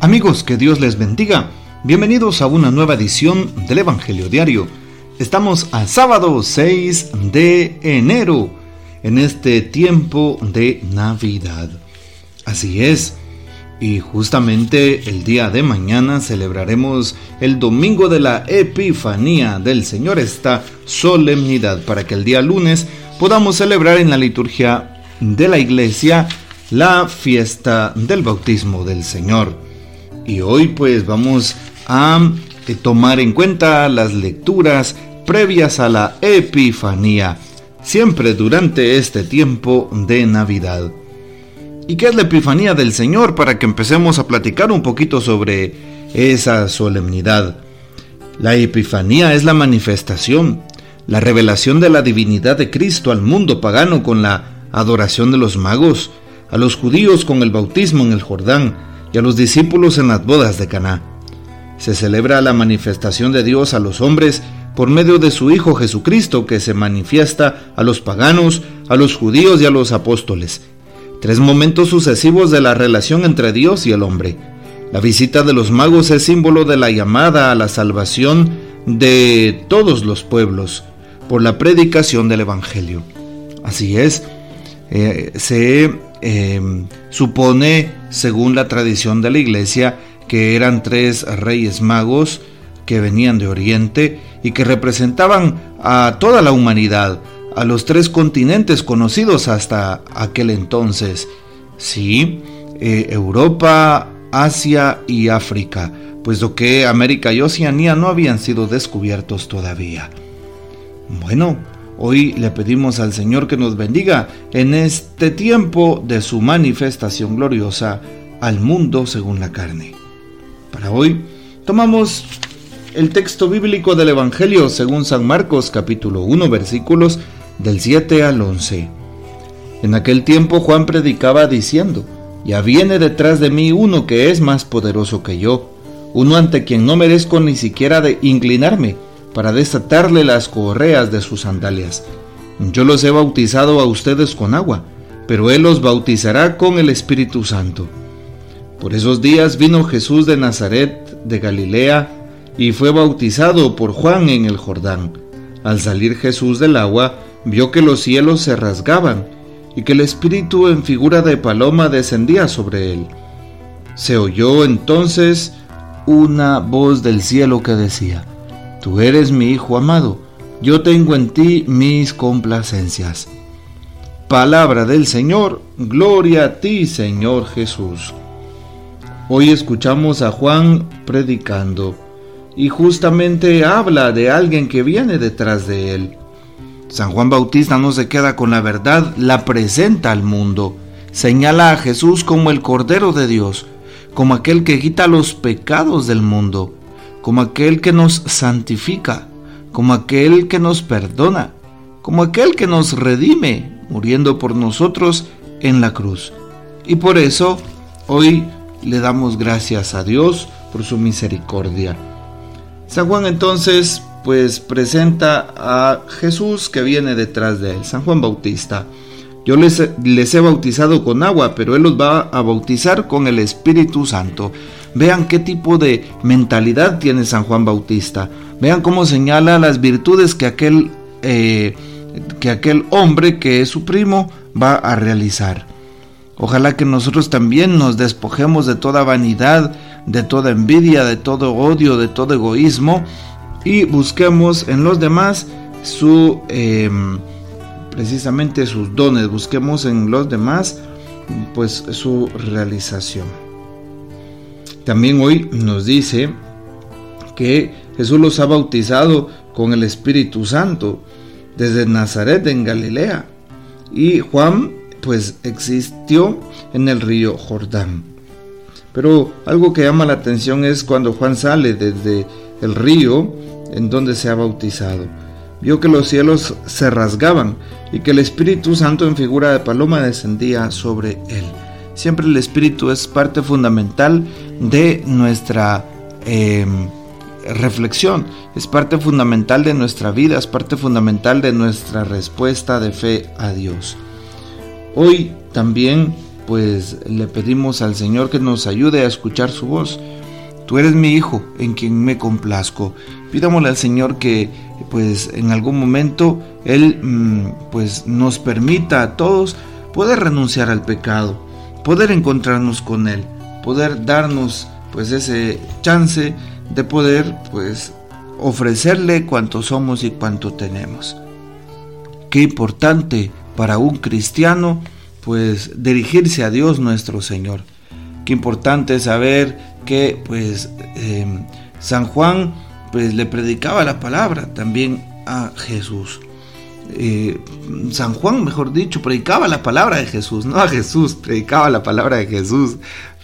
Amigos, que Dios les bendiga. Bienvenidos a una nueva edición del Evangelio Diario. Estamos a sábado 6 de enero, en este tiempo de Navidad. Así es, y justamente el día de mañana celebraremos el domingo de la Epifanía del Señor, esta solemnidad, para que el día lunes podamos celebrar en la liturgia de la iglesia la fiesta del bautismo del Señor. Y hoy pues vamos a eh, tomar en cuenta las lecturas previas a la Epifanía, siempre durante este tiempo de Navidad. ¿Y qué es la Epifanía del Señor? Para que empecemos a platicar un poquito sobre esa solemnidad. La Epifanía es la manifestación, la revelación de la divinidad de Cristo al mundo pagano con la adoración de los magos, a los judíos con el bautismo en el Jordán, y a los discípulos en las bodas de Caná. Se celebra la manifestación de Dios a los hombres por medio de su Hijo Jesucristo que se manifiesta a los paganos, a los judíos y a los apóstoles. Tres momentos sucesivos de la relación entre Dios y el hombre. La visita de los magos es símbolo de la llamada a la salvación de todos los pueblos por la predicación del Evangelio. Así es, eh, se eh, supone, según la tradición de la iglesia, que eran tres reyes magos que venían de Oriente y que representaban a toda la humanidad, a los tres continentes conocidos hasta aquel entonces. Sí, eh, Europa, Asia y África, puesto que América y Oceanía no habían sido descubiertos todavía. Bueno, Hoy le pedimos al Señor que nos bendiga en este tiempo de su manifestación gloriosa al mundo según la carne. Para hoy tomamos el texto bíblico del Evangelio según San Marcos capítulo 1 versículos del 7 al 11. En aquel tiempo Juan predicaba diciendo, Ya viene detrás de mí uno que es más poderoso que yo, uno ante quien no merezco ni siquiera de inclinarme para desatarle las correas de sus sandalias. Yo los he bautizado a ustedes con agua, pero Él los bautizará con el Espíritu Santo. Por esos días vino Jesús de Nazaret, de Galilea, y fue bautizado por Juan en el Jordán. Al salir Jesús del agua, vio que los cielos se rasgaban y que el Espíritu en figura de paloma descendía sobre él. Se oyó entonces una voz del cielo que decía, Tú eres mi Hijo amado, yo tengo en ti mis complacencias. Palabra del Señor, gloria a ti Señor Jesús. Hoy escuchamos a Juan predicando y justamente habla de alguien que viene detrás de él. San Juan Bautista no se queda con la verdad, la presenta al mundo. Señala a Jesús como el Cordero de Dios, como aquel que quita los pecados del mundo como aquel que nos santifica, como aquel que nos perdona, como aquel que nos redime, muriendo por nosotros en la cruz. Y por eso hoy le damos gracias a Dios por su misericordia. San Juan entonces pues presenta a Jesús que viene detrás de él, San Juan Bautista. Yo les, les, he bautizado con agua, pero Él los va a bautizar con el Espíritu Santo. Vean qué tipo de mentalidad tiene San Juan Bautista. Vean cómo señala las virtudes que aquel, eh, que aquel hombre que es su primo va a realizar. Ojalá que nosotros también nos despojemos de toda vanidad, de toda envidia, de todo odio, de todo egoísmo y busquemos en los demás su em, precisamente sus dones, busquemos en los demás pues su realización. También hoy nos dice que Jesús los ha bautizado con el Espíritu Santo desde Nazaret en Galilea. Y Juan pues existió en el río Jordán. Pero algo que llama la atención es cuando Juan sale desde el río en donde se ha bautizado. Vio que los cielos se rasgaban y que el Espíritu Santo en figura de paloma descendía sobre él. Siempre el espíritu es parte fundamental de nuestra em, reflexión, es parte fundamental de nuestra vida, es parte fundamental de nuestra respuesta de fe a Dios. Hoy también pues le pedimos al Señor que nos ayude a escuchar su voz. Tú eres mi hijo en quien me complazco. Pidámosle al Señor que pues en algún momento Él mm, pues nos permita a todos poder renunciar al pecado, poder encontrarnos con Él, poder darnos pues ese chance de poder pues ofrecerle cuanto somos y cuanto tenemos. Qué importante para un cristiano pues dirigirse a Dios nuestro Señor. Qué importante saber que pues em, San Juan pues le predicaba la palabra también a Jesús. Eh, San Juan, mejor dicho, predicaba la palabra de Jesús, no a Jesús, predicaba la palabra de Jesús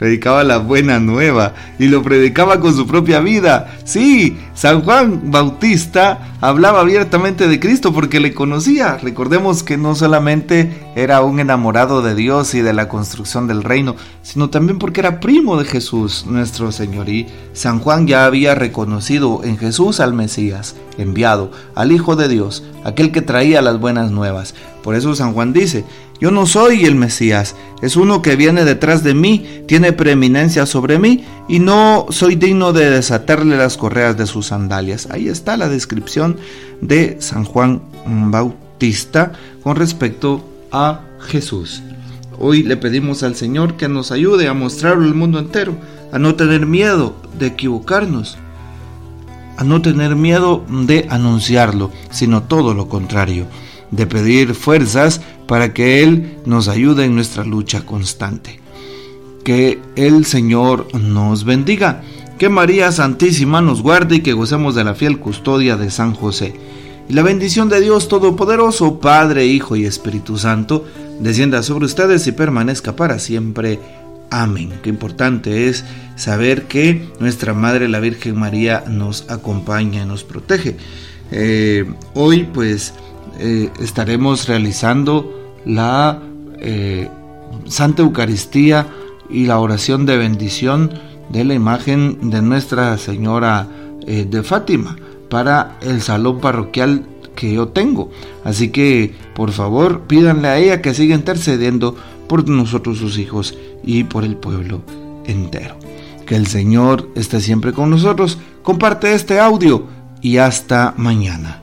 predicaba la buena nueva y lo predicaba con su propia vida. Sí, San Juan Bautista hablaba abiertamente de Cristo porque le conocía. Recordemos que no solamente era un enamorado de Dios y de la construcción del reino, sino también porque era primo de Jesús, nuestro Señor. Y San Juan ya había reconocido en Jesús al Mesías, enviado, al Hijo de Dios, aquel que traía las buenas nuevas. Por eso San Juan dice, yo no soy el Mesías, es uno que viene detrás de mí, tiene preeminencia sobre mí y no soy digno de desatarle las correas de sus sandalias. Ahí está la descripción de San Juan Bautista con respecto a Jesús. Hoy le pedimos al Señor que nos ayude a mostrarlo al mundo entero, a no tener miedo de equivocarnos, a no tener miedo de anunciarlo, sino todo lo contrario de pedir fuerzas para que Él nos ayude en nuestra lucha constante. Que el Señor nos bendiga, que María Santísima nos guarde y que gocemos de la fiel custodia de San José. Y la bendición de Dios Todopoderoso, Padre, Hijo y Espíritu Santo, descienda sobre ustedes y permanezca para siempre. Amén. Qué importante es saber que nuestra Madre la Virgen María nos acompaña y nos protege. Eh, hoy pues eh, estaremos realizando la eh, Santa Eucaristía y la oración de bendición de la imagen de Nuestra Señora eh, de Fátima para el salón parroquial que yo tengo. Así que por favor pídanle a ella que siga intercediendo por nosotros sus hijos y por el pueblo entero. Que el Señor esté siempre con nosotros. Comparte este audio y hasta mañana.